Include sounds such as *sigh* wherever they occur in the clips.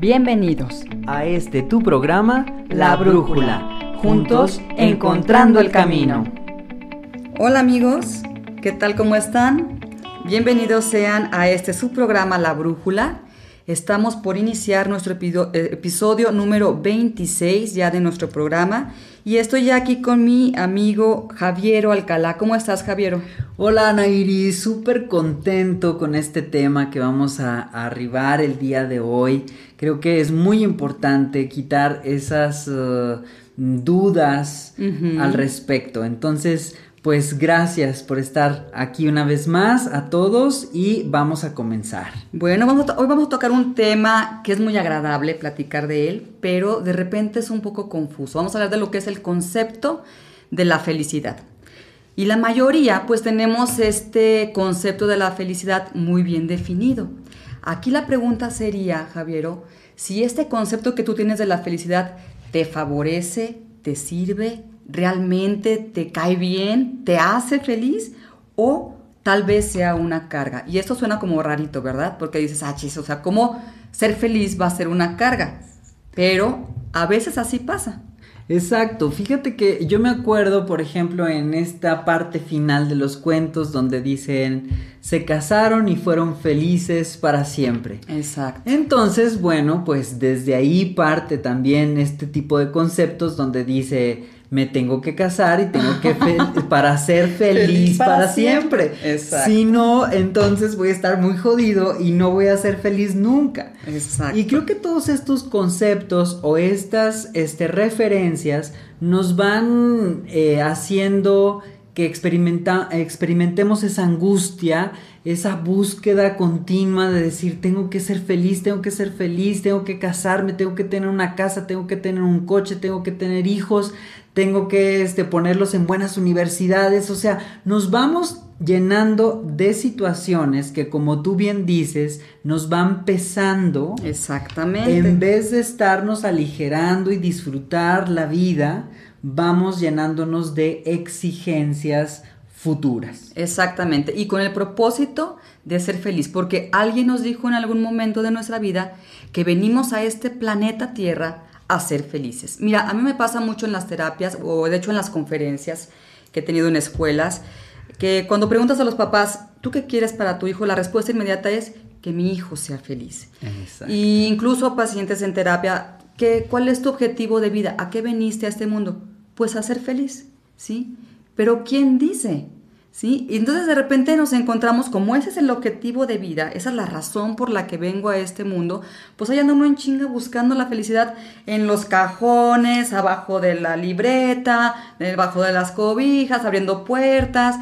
Bienvenidos a este tu programa La Brújula, juntos encontrando el camino. Hola amigos, ¿qué tal? ¿Cómo están? Bienvenidos sean a este su programa La Brújula. Estamos por iniciar nuestro eh, episodio número 26 ya de nuestro programa y estoy ya aquí con mi amigo Javiero Alcalá. ¿Cómo estás, Javiero? Hola, Nairi. Súper contento con este tema que vamos a, arribar el día de hoy. Creo que es muy importante quitar esas uh, dudas al respecto. Entonces, pues gracias por estar aquí una vez más a todos y vamos a comenzar. Bueno, hoy vamos a tocar un tema que es muy agradable platicar de él, pero de repente es un poco confuso. Vamos a hablar de lo que es el concepto de la felicidad. Y la mayoría pues tenemos este concepto de la felicidad muy bien definido. Aquí la pregunta sería, Javiero, si este concepto que tú tienes de la felicidad te favorece, te sirve, realmente te cae bien, te hace feliz o tal vez sea una carga. Y esto suena como rarito, ¿verdad? Porque dices, ah, chis, o sea, ¿cómo ser feliz va a ser una carga? Pero a veces así pasa. Exacto, fíjate que yo me acuerdo, por ejemplo, en esta parte final de los cuentos donde dicen, se casaron y fueron felices para siempre. Exacto. Entonces, bueno, pues desde ahí parte también este tipo de conceptos donde dice, me tengo que casar y tengo que *laughs* para ser feliz, para, siempre. Exacto. Si no, entonces voy a estar muy jodido y no voy a ser feliz nunca. Exacto. Y creo que todos estos conceptos o estas este, referencias nos van eh, haciendo que experimentemos esa angustia, esa búsqueda continua de decir, tengo que ser feliz, tengo que ser feliz, tengo que casarme, tengo que tener una casa, tengo que tener un coche, tengo que tener hijos, tengo que este, ponerlos en buenas universidades, o sea, nos vamos llenando de situaciones que como tú bien dices, nos van pesando. Exactamente. En vez de estarnos aligerando y disfrutar la vida, vamos llenándonos de exigencias futuras. Exactamente, y con el propósito de ser feliz, porque alguien nos dijo en algún momento de nuestra vida que venimos a este planeta Tierra a ser felices. Mira, a mí me pasa mucho en las terapias, o de hecho en las conferencias que he tenido en escuelas, que cuando preguntas a los papás, ¿tú qué quieres para tu hijo? La respuesta inmediata es que mi hijo sea feliz. Exacto. Y incluso a pacientes en terapia ¿Cuál es tu objetivo de vida? ¿A qué veniste a este mundo? Pues a ser feliz, ¿sí? Pero ¿quién dice? ¿Sí? Y entonces de repente nos encontramos, como ese es el objetivo de vida, esa es la razón por la que vengo a este mundo, pues ahí anda uno en chinga buscando la felicidad en los cajones, abajo de la libreta, debajo de las cobijas, abriendo puertas,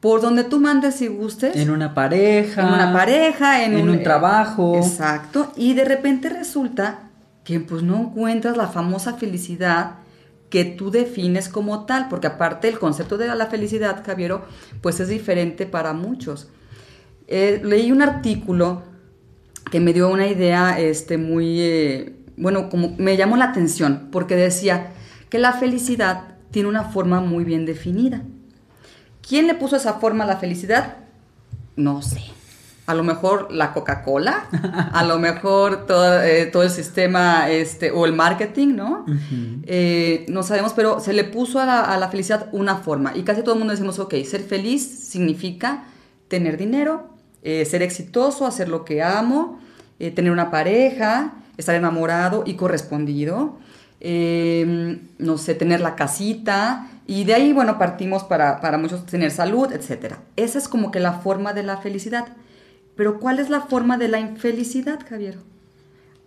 por donde tú mandes y gustes. En una pareja. En una pareja, en, un, un, trabajo. Exacto. Y de repente resulta que pues no encuentras la famosa felicidad que tú defines como tal, porque aparte el concepto de la felicidad, Javiero, pues es diferente para muchos. Eh, leí un artículo que me dio una idea este, muy, eh, bueno, como me llamó la atención, porque decía que la felicidad tiene una forma muy bien definida. ¿Quién le puso esa forma a la felicidad? No sé a lo mejor la Coca-Cola, a lo mejor todo, eh, todo, el sistema este, o el marketing, ¿no? Eh, no sabemos, pero se le puso a la, felicidad una forma y casi todo el mundo decimos, ok, ser feliz significa tener dinero, eh, ser exitoso, hacer lo que amo, tener una pareja, estar enamorado y correspondido, no sé, tener la casita. Y de ahí, bueno, partimos para, para muchos tener salud, etc. Esa es como que la forma de la felicidad. Pero ¿cuál es la forma de la infelicidad, Javier?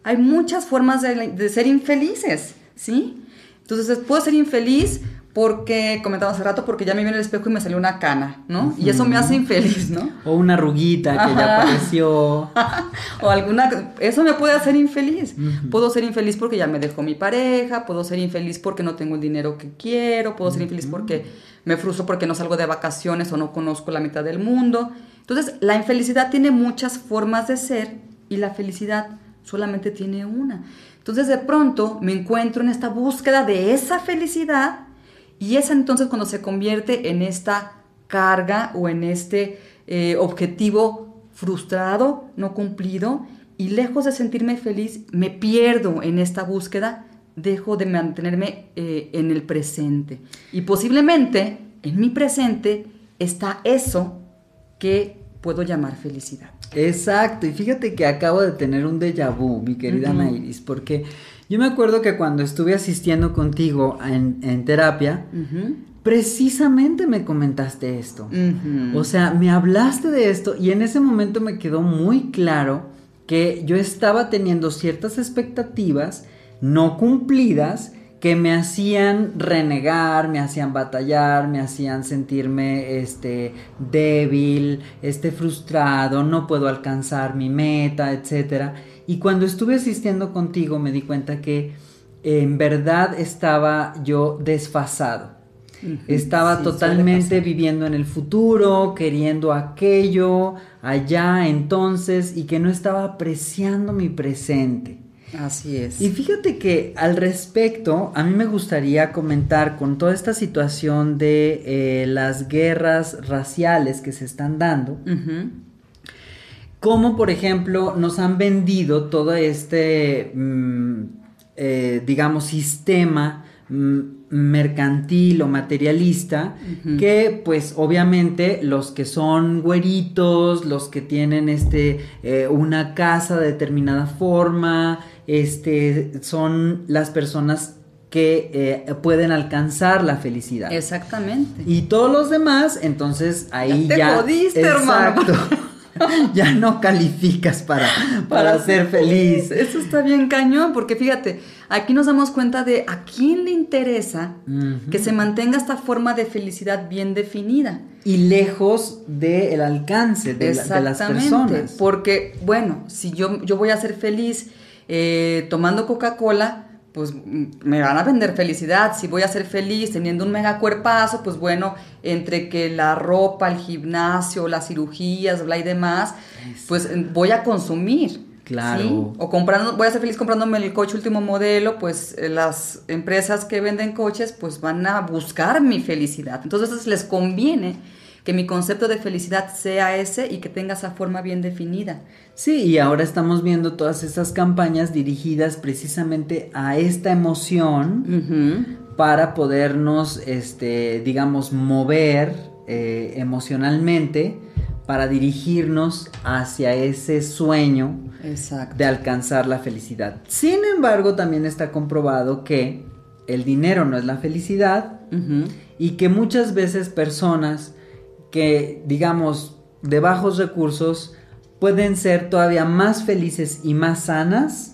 Hay muchas formas de, ser infelices, ¿sí? Entonces, puedo ser infeliz porque, comentaba hace rato, porque ya me vi en el espejo y me salió una cana, ¿no? Y eso me hace infeliz, ¿no? O una ruguita que ya apareció. *laughs* o alguna... Eso me puede hacer infeliz. Puedo ser infeliz porque ya me dejó mi pareja, puedo ser infeliz porque no tengo el dinero que quiero, puedo ser infeliz porque me frustro porque no salgo de vacaciones o no conozco la mitad del mundo. Entonces, la infelicidad tiene muchas formas de ser y la felicidad solamente tiene una. Entonces, de pronto me encuentro en esta búsqueda de esa felicidad y es entonces cuando se convierte en esta carga o en este eh, objetivo frustrado, no cumplido, y lejos de sentirme feliz, me pierdo en esta búsqueda, dejo de mantenerme eh, en el presente. Y posiblemente en mi presente está eso que puedo llamar felicidad. Exacto, y fíjate que acabo de tener un déjà vu, mi querida Nairis, porque yo me acuerdo que cuando estuve asistiendo contigo en, terapia, precisamente me comentaste esto. O sea, me hablaste de esto y en ese momento me quedó muy claro que yo estaba teniendo ciertas expectativas no cumplidas que me hacían renegar, me hacían batallar, me hacían sentirme este débil, este frustrado, no puedo alcanzar mi meta, etcétera. Y cuando estuve asistiendo contigo me di cuenta que en verdad estaba yo desfasado. Estaba totalmente viviendo en el futuro, queriendo aquello, allá, entonces, y que no estaba apreciando mi presente. Así es. Y fíjate que al respecto, a mí me gustaría comentar con toda esta situación de eh, las guerras raciales que se están dando, cómo, por ejemplo, nos han vendido todo este, mm, eh, digamos, sistema mm, mercantil o materialista que pues obviamente los que son güeritos los que tienen este eh, una casa de determinada forma este, son las personas que eh, pueden alcanzar la felicidad. Exactamente. Y todos los demás, entonces ahí ya. Te hermano. *laughs* *laughs* ya no calificas para, para, ser feliz. Eso está bien cañón, porque fíjate, aquí nos damos cuenta de a quién le interesa que se mantenga esta forma de felicidad bien definida. Y lejos del alcance de, de, las personas. Porque, bueno, si yo, yo voy a ser feliz eh, tomando Coca-Cola, pues me van a vender felicidad. Si voy a ser feliz teniendo un mega cuerpazo, pues bueno, entre que la ropa, el gimnasio, las cirugías, bla y demás, pues voy a consumir. Claro. O comprando, voy a ser feliz comprándome el coche último modelo, pues eh, las empresas que venden coches, pues van a buscar mi felicidad. Entonces les conviene que mi concepto de felicidad sea ese y que tenga esa forma bien definida. Sí, y ahora estamos viendo todas esas campañas dirigidas precisamente a esta emoción para podernos, este, digamos, mover eh, emocionalmente para dirigirnos hacia ese sueño de alcanzar la felicidad. Sin embargo, también está comprobado que el dinero no es la felicidad y que muchas veces personas que, digamos, de bajos recursos pueden ser todavía más felices y más sanas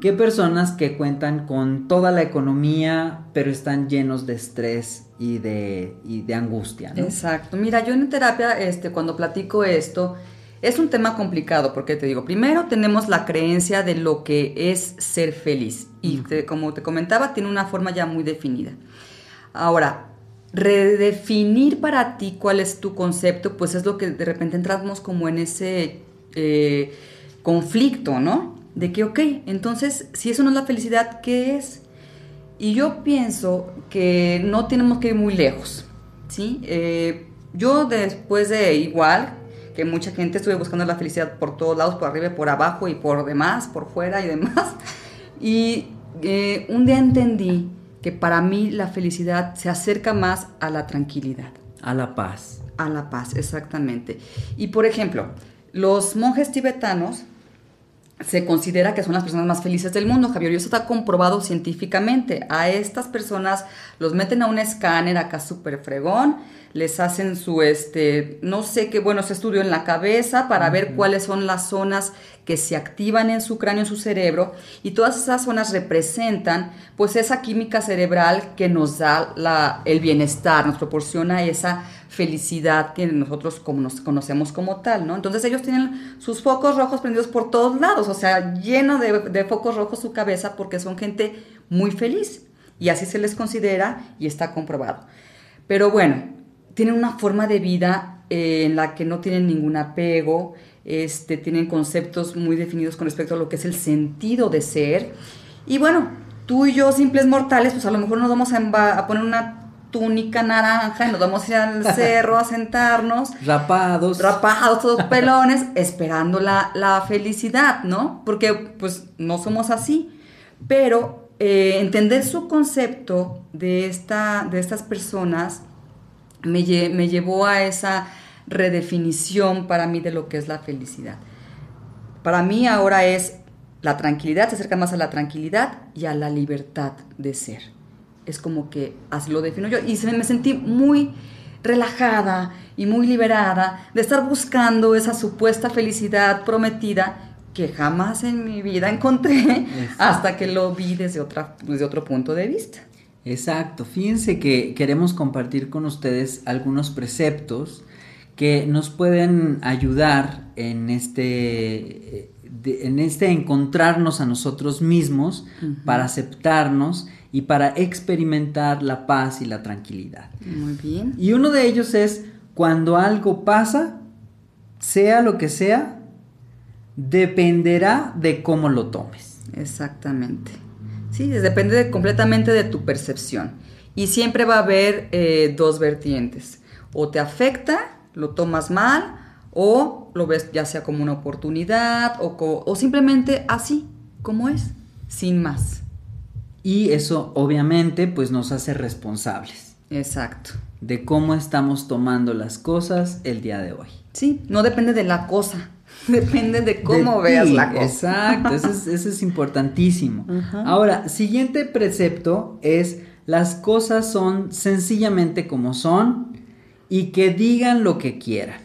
que personas que cuentan con toda la economía, pero están llenos de estrés y de, y de angustia. Exacto. Mira, yo en terapia, este, cuando platico esto, es un tema complicado porque te digo, primero tenemos la creencia de lo que es ser feliz y como te comentaba, tiene una forma ya muy definida. Ahora, redefinir para ti cuál es tu concepto, pues es lo que de repente entramos como en ese eh, conflicto, ¿no? De que, ok, entonces, si eso no es la felicidad, ¿qué es? Y yo pienso que no tenemos que ir muy lejos, ¿sí? Eh, yo después de igual que mucha gente estuve buscando la felicidad por todos lados, por arriba por abajo y por demás, por fuera y demás. *laughs* Y eh, un día entendí que para mí la felicidad se acerca más a la tranquilidad. A la paz. A la paz, exactamente. Y por ejemplo, los monjes tibetanos se considera que son las personas más felices del mundo, Javier, y eso está comprobado científicamente. A estas personas los meten a un escáner acá súper fregón, les hacen su, este, no sé qué, bueno, ese estudio en la cabeza para ver cuáles son las zonas que se activan en su cráneo, en su cerebro, y todas esas zonas representan, pues, esa química cerebral que nos da la, el bienestar, nos proporciona esa felicidad que nosotros como nos conocemos como tal, ¿no? Entonces ellos tienen sus focos rojos prendidos por todos lados, o sea, lleno de, de focos rojos su cabeza porque son gente muy feliz y así se les considera y está comprobado. Pero bueno, tienen una forma de vida eh, en la que no tienen ningún apego, este, tienen conceptos muy definidos con respecto a lo que es el sentido de ser. Y bueno, tú y yo, simples mortales, pues a lo mejor nos vamos a, poner una túnica naranja y nos vamos a ir al *laughs* cerro a sentarnos. Rapados. Rapados, todos *laughs* pelones, esperando la, la felicidad, ¿no? Porque pues no somos así. Pero eh, entender su concepto de, esta, de estas personas me, me llevó a esa redefinición para mí de lo que es la felicidad. Para mí ahora es la tranquilidad, se acerca más a la tranquilidad y a la libertad de ser. Es como que así lo defino yo. Y me sentí muy relajada y muy liberada de estar buscando esa supuesta felicidad prometida que jamás en mi vida encontré hasta que lo vi desde, otra, desde otro punto de vista. Exacto, fíjense que queremos compartir con ustedes algunos preceptos que nos pueden ayudar en este, en este encontrarnos a nosotros mismos para aceptarnos y para experimentar la paz y la tranquilidad. Muy bien. Y uno de ellos es cuando algo pasa, sea lo que sea, dependerá de cómo lo tomes. Exactamente. Sí, depende completamente de tu percepción. Y siempre va a haber eh, dos vertientes. O te afecta, lo tomas mal, o lo ves ya sea como una oportunidad, o, o simplemente así, como es, sin más. Y eso obviamente pues nos hace responsables. Exacto. De cómo estamos tomando las cosas el día de hoy. Sí, no depende de la cosa, *laughs* depende de cómo veas la cosa. Exacto, eso es, importantísimo. *laughs* Ahora, siguiente precepto es las cosas son sencillamente como son y que digan lo que quieran.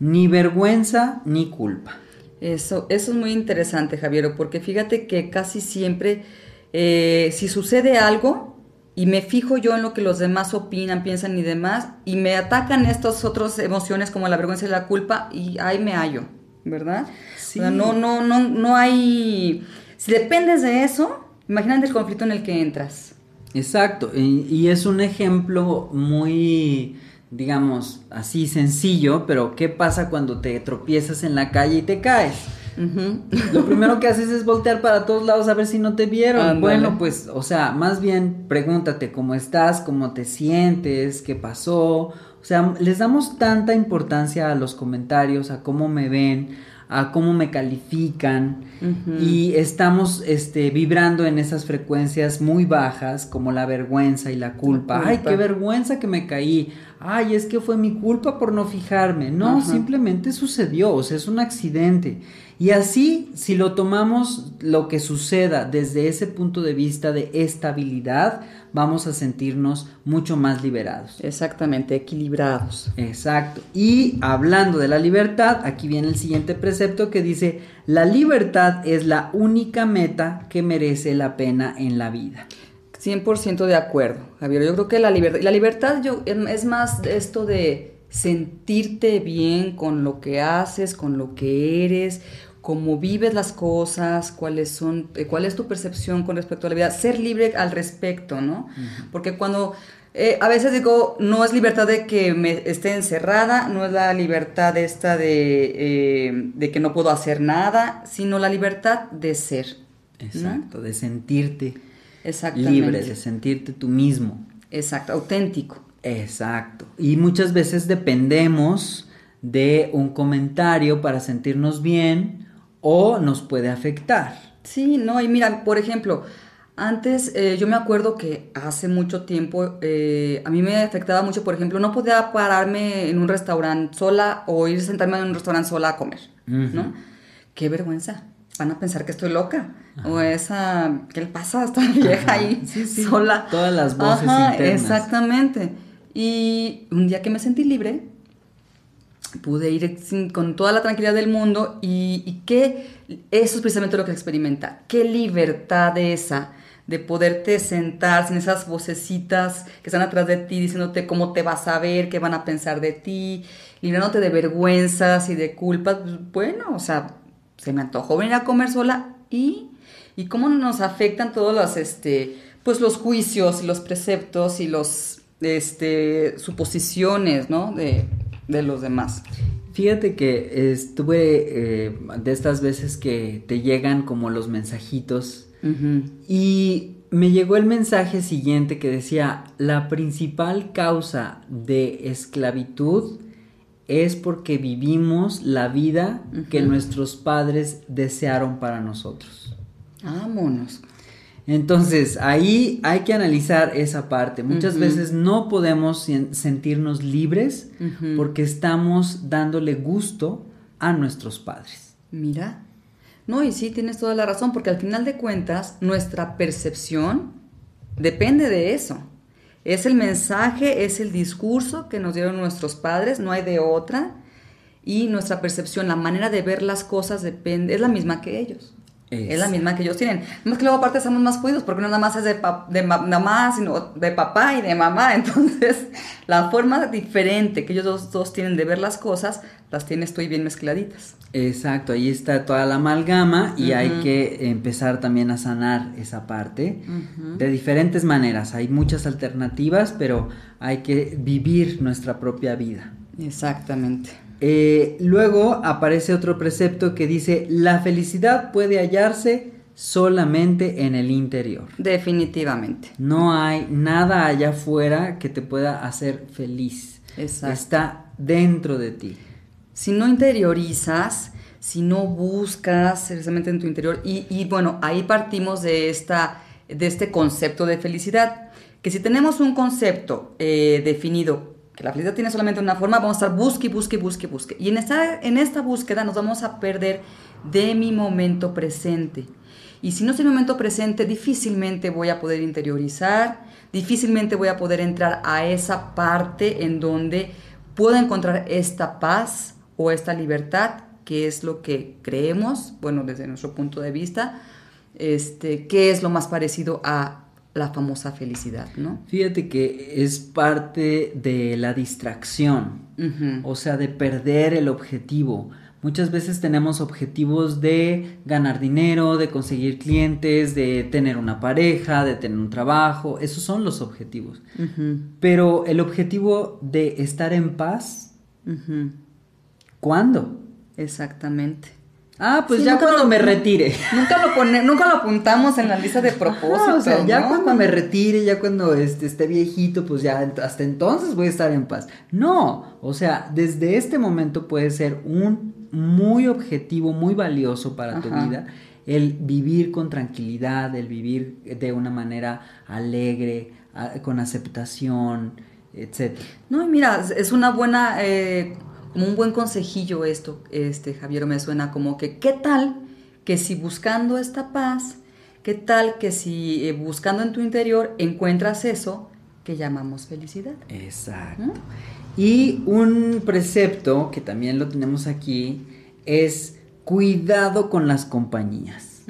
Ni vergüenza ni culpa. Eso, eso es muy interesante, Javier, porque fíjate que casi siempre eh, si sucede algo y me fijo yo en lo que los demás opinan, piensan y demás, y me atacan estas otras emociones como la vergüenza y la culpa, y ahí me hallo, ¿verdad? Sí. no, no, no, no hay... Si dependes de eso, imagínate el conflicto en el que entras. Exacto, y es un ejemplo muy digamos, así sencillo, pero ¿qué pasa cuando te tropiezas en la calle y te caes? Lo primero que haces es voltear para todos lados a ver si no te vieron. Bueno, pues, o sea, más bien pregúntate cómo estás, cómo te sientes, qué pasó. O sea, les damos tanta importancia a los comentarios, a cómo me ven, a cómo me califican y estamos este, vibrando en esas frecuencias muy bajas como la vergüenza y la culpa. Ay, qué vergüenza que me caí ay, es que fue mi culpa por no fijarme. No, simplemente sucedió, o sea, es un accidente. Y así, si lo tomamos lo que suceda desde ese punto de vista de estabilidad, vamos a sentirnos mucho más liberados. Exactamente, equilibrados. Exacto. Y hablando de la libertad, aquí viene el siguiente precepto que dice, la libertad es la única meta que merece la pena en la vida. 100% de acuerdo, Javier. Yo creo que la libertad, la libertad yo, es más esto de sentirte bien con lo que haces, con lo que eres, cómo vives las cosas, cuáles son, eh, cuál es tu percepción con respecto a la vida, ser libre al respecto, ¿no? Porque cuando eh, a veces digo, no es libertad de que me esté encerrada, no es la libertad esta de, eh, de que no puedo hacer nada, sino la libertad de ser. Exacto, de sentirte libre, de sentirte tú mismo. Exacto, auténtico. Exacto. Y muchas veces dependemos de un comentario para sentirnos bien o nos puede afectar. Sí, no, y mira, por ejemplo, antes eh, yo me acuerdo que hace mucho tiempo eh, a mí me afectaba mucho, por ejemplo, no podía pararme en un restaurante sola o ir a sentarme en un restaurante sola a comer, ¿no? Qué vergüenza van a pensar que estoy loca. O esa, ¿qué le pasa a esta *laughs* vieja ahí sola? Todas las voces internas. Exactamente. Y un día que me sentí libre, pude ir con toda la tranquilidad del mundo y, y que eso es precisamente lo que experimenta. Qué libertad esa de poderte sentar sin esas vocecitas que están atrás de ti diciéndote cómo te vas a ver, qué van a pensar de ti, librándote de vergüenzas y de culpas. Pues, bueno, o sea, se me antojó venir a comer sola y, y cómo nos afectan todos los, este, pues los juicios y los preceptos y los, este, suposiciones, ¿no? De, de los demás. Fíjate que estuve eh, de estas veces que te llegan como los mensajitos y me llegó el mensaje siguiente que decía, la principal causa de esclavitud es porque vivimos la vida que nuestros padres desearon para nosotros. Vámonos. Entonces, ahí hay que analizar esa parte. Muchas veces no podemos sentirnos libres porque estamos dándole gusto a nuestros padres. Mira. No, y sí, tienes toda la razón, porque al final de cuentas, nuestra percepción depende de eso. Es el mensaje, es el discurso que nos dieron nuestros padres, no hay de otra. Y nuestra percepción, la manera de ver las cosas depende, es la misma que ellos. Es. la misma que ellos tienen. Más que luego aparte estamos más cuidados porque no nada más es de, de mamá, sino de papá y de mamá. *laughs* Entonces, la forma diferente que ellos dos, dos, tienen de ver las cosas, las tienes tú y bien mezcladitas. Exacto, ahí está toda la amalgama y hay que empezar también a sanar esa parte de diferentes maneras. Hay muchas alternativas, pero hay que vivir nuestra propia vida. Exactamente. Eh, luego aparece otro precepto que dice, la felicidad puede hallarse solamente en el interior. Definitivamente. No hay nada allá afuera que te pueda hacer feliz. Exacto. Está dentro de ti. Si no interiorizas, si no buscas precisamente en tu interior, y, bueno, ahí partimos de, esta, de este concepto de felicidad, que si tenemos un concepto eh, definido que la felicidad tiene solamente una forma, vamos a estar busque, busque, busque, busque. Y en esta, en esta búsqueda nos vamos a perder de mi momento presente. Y si no soy mi momento presente, difícilmente voy a poder interiorizar, difícilmente voy a poder entrar a esa parte en donde puedo encontrar esta paz o esta libertad, que es lo que creemos, bueno, desde nuestro punto de vista, este, que es lo más parecido a la famosa felicidad, ¿no? Fíjate que es parte de la distracción, o sea, de perder el objetivo. Muchas veces tenemos objetivos de ganar dinero, de conseguir clientes, de tener una pareja, de tener un trabajo, esos son los objetivos. Pero el objetivo de estar en paz, ¿cuándo? Exactamente. Ah, pues ya cuando me retire. Nunca lo pone, nunca lo apuntamos en la lista de *laughs* propósitos. o sea, ya cuando me retire, ya cuando este, esté viejito, pues ya hasta entonces voy a estar en paz. No, o sea, desde este momento puede ser un muy objetivo, muy valioso para tu vida, el vivir con tranquilidad, el vivir de una manera alegre, con aceptación, etc. No, y mira, es una buena eh, como un buen consejillo esto, este, Javier, me suena como que, ¿qué tal que si buscando esta paz, qué tal que si eh, buscando en tu interior encuentras eso que llamamos felicidad? Exacto. ¿Mm? Y un precepto que también lo tenemos aquí es cuidado con las compañías.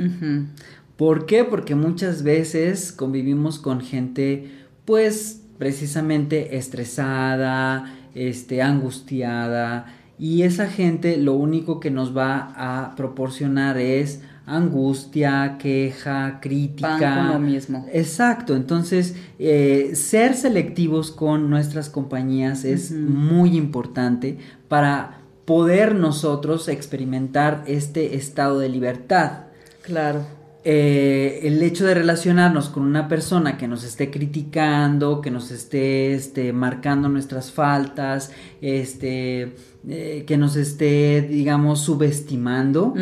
¿Por qué? Porque muchas veces convivimos con gente, pues, precisamente estresada, este, angustiada y esa gente lo único que nos va a proporcionar es angustia, queja, crítica. lo mismo. Exacto, entonces eh, ser selectivos con nuestras compañías es muy importante para poder nosotros experimentar este estado de libertad. Claro. Eh, el hecho de relacionarnos con una persona que nos esté criticando, que nos esté este, marcando nuestras faltas, este, eh, que nos esté, digamos, subestimando,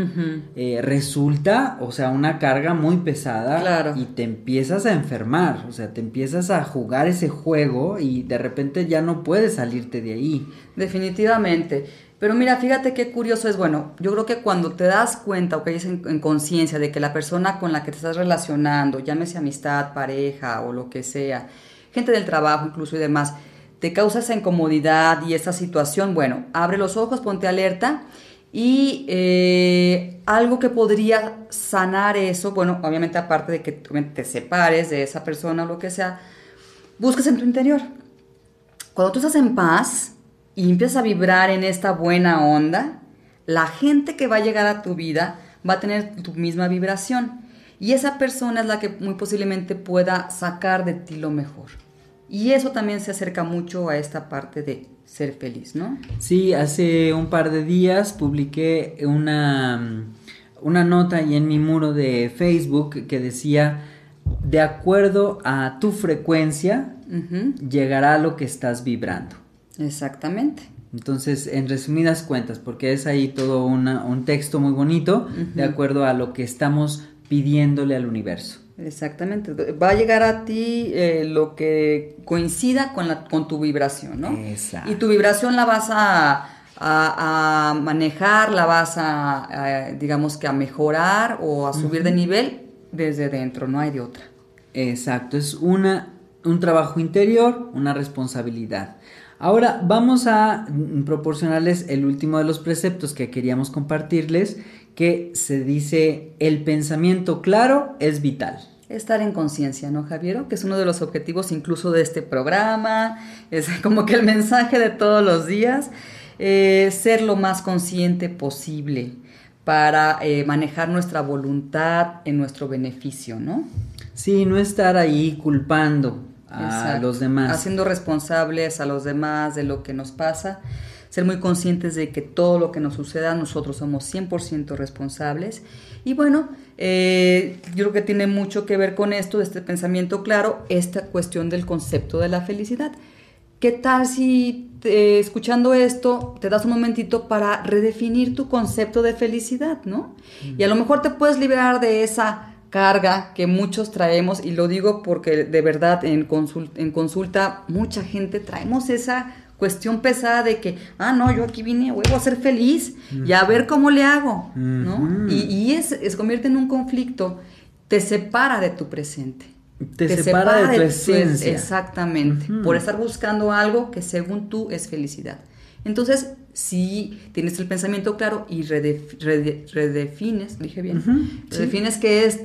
eh, resulta, o sea, una carga muy pesada y te empiezas a enfermar, o sea, te empiezas a jugar ese juego y de repente ya no puedes salirte de ahí. Definitivamente. Pero mira, fíjate qué curioso es, bueno, yo creo que cuando te das cuenta o que hayas en, conciencia de que la persona con la que te estás relacionando, llámese amistad, pareja o lo que sea, gente del trabajo incluso y demás, te causa esa incomodidad y esa situación, bueno, abre los ojos, ponte alerta y eh, algo que podría sanar eso, bueno, obviamente aparte de que te separes de esa persona o lo que sea, busques en tu interior. Cuando tú estás en paz, y empiezas a vibrar en esta buena onda, la gente que va a llegar a tu vida va a tener tu misma vibración. Y esa persona es la que muy posiblemente pueda sacar de ti lo mejor. Y eso también se acerca mucho a esta parte de ser feliz, ¿no? Sí, hace un par de días publiqué una, una nota ahí en mi muro de Facebook que decía, de acuerdo a tu frecuencia, llegará lo que estás vibrando. Exactamente. Entonces, en resumidas cuentas, porque es ahí todo un texto muy bonito, de acuerdo a lo que estamos pidiéndole al universo. Exactamente. Va a llegar a ti eh, lo que coincida con, la, con tu vibración, ¿no? Exacto. Y tu vibración la vas a, a, manejar, la vas a, digamos que a mejorar o a subir de nivel desde dentro, no hay de otra. Exacto, es una, un trabajo interior, una responsabilidad. Ahora vamos a proporcionarles el último de los preceptos que queríamos compartirles, que se dice el pensamiento claro es vital. Estar en conciencia, ¿no, Javier? Que es uno de los objetivos incluso de este programa, es *laughs* como que el mensaje de todos los días, eh, ser lo más consciente posible para eh, manejar nuestra voluntad en nuestro beneficio, ¿no? Sí, no estar ahí culpando, a los demás. Haciendo responsables a los demás de lo que nos pasa, ser muy conscientes de que todo lo que nos suceda nosotros somos 100% responsables. Y bueno, eh, yo creo que tiene mucho que ver con esto, este pensamiento claro, esta cuestión del concepto de la felicidad. ¿Qué tal si escuchando esto te das un momentito para redefinir tu concepto de felicidad, ¿no? Y a lo mejor te puedes liberar de esa carga que muchos traemos, y lo digo porque de verdad en, en consulta mucha gente traemos esa cuestión pesada de que, ah, no, yo aquí vine, voy a ser feliz y a ver cómo le hago, ¿no? Y, es, se convierte en un conflicto, te separa de tu presente. Te, separa, de tu esencia. exactamente, por estar buscando algo que según tú es felicidad. Entonces, si tienes el pensamiento claro y redefines, dije bien, redefines qué es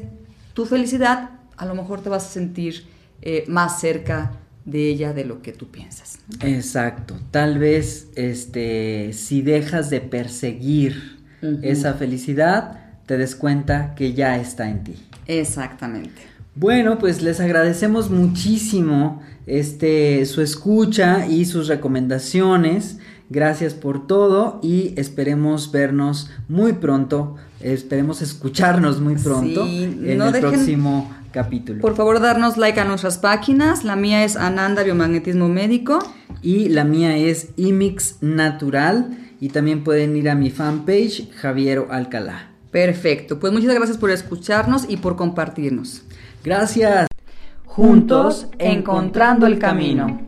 tu felicidad, a lo mejor te vas a sentir eh, más cerca de ella de lo que tú piensas. Exacto. Tal vez este, si dejas de perseguir esa felicidad, te des cuenta que ya está en ti. Exactamente. Bueno, pues les agradecemos muchísimo este, su escucha y sus recomendaciones. Gracias por todo y esperemos vernos muy pronto, esperemos escucharnos muy pronto en el próximo capítulo. Por favor, darnos like a nuestras páginas. La mía es Ananda Biomagnetismo Médico. Y la mía es Imix Natural. Y también pueden ir a mi fanpage, Javiero Alcalá. Perfecto. Pues muchas gracias por escucharnos y por compartirnos. Gracias. Juntos, encontrando el camino.